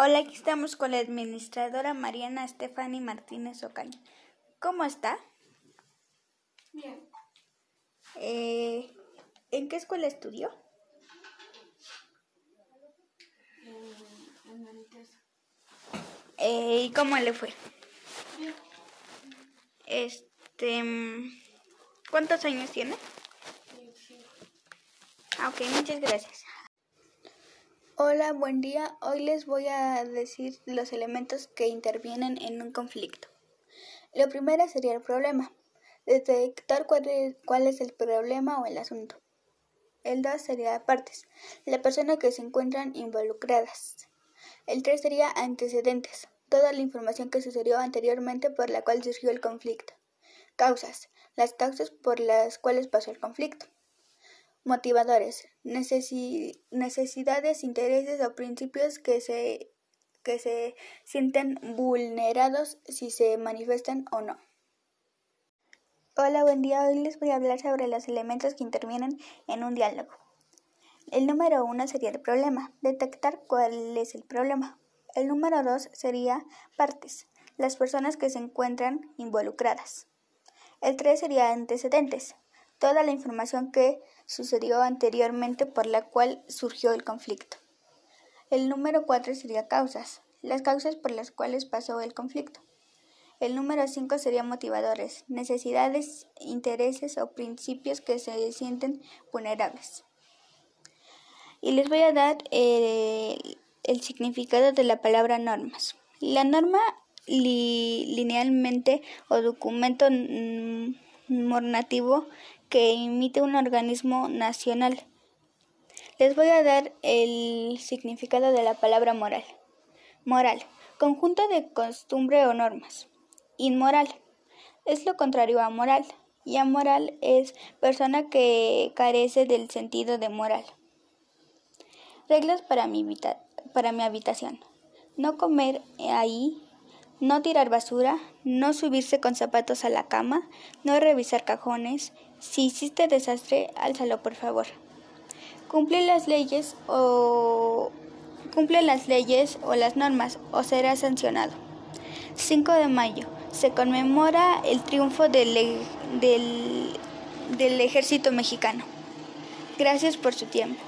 Hola, aquí estamos con la administradora Mariana Estefani Martínez Ocaña. ¿Cómo está? Bien. Eh, ¿En qué escuela estudió? En, en. Eh, ¿Y cómo le fue? Bien. Este, mm, ¿cuántos años tiene? Sí. Ah, ok, muchas gracias. Hola, buen día. Hoy les voy a decir los elementos que intervienen en un conflicto. Lo primero sería el problema. Detectar cuál es, cuál es el problema o el asunto. El 2 sería partes. La persona que se encuentran involucradas. El 3 sería antecedentes. Toda la información que sucedió anteriormente por la cual surgió el conflicto. Causas. Las causas por las cuales pasó el conflicto. Motivadores. Necesi necesidades, intereses o principios que se, que se sienten vulnerados si se manifiestan o no. Hola, buen día. Hoy les voy a hablar sobre los elementos que intervienen en un diálogo. El número uno sería el problema, detectar cuál es el problema. El número dos sería partes, las personas que se encuentran involucradas. El tres sería antecedentes, toda la información que sucedió anteriormente por la cual surgió el conflicto. El número 4 sería causas, las causas por las cuales pasó el conflicto. El número 5 sería motivadores, necesidades, intereses o principios que se sienten vulnerables. Y les voy a dar eh, el significado de la palabra normas. La norma li linealmente o documento normativo que imite un organismo nacional. Les voy a dar el significado de la palabra moral. Moral, conjunto de costumbre o normas. Inmoral, es lo contrario a moral. Y amoral es persona que carece del sentido de moral. Reglas para mi, para mi habitación. No comer ahí no tirar basura, no subirse con zapatos a la cama, no revisar cajones. Si hiciste desastre, álzalo por favor. Cumple las leyes o cumple las leyes o las normas o será sancionado. 5 de mayo se conmemora el triunfo del, del, del ejército mexicano. Gracias por su tiempo.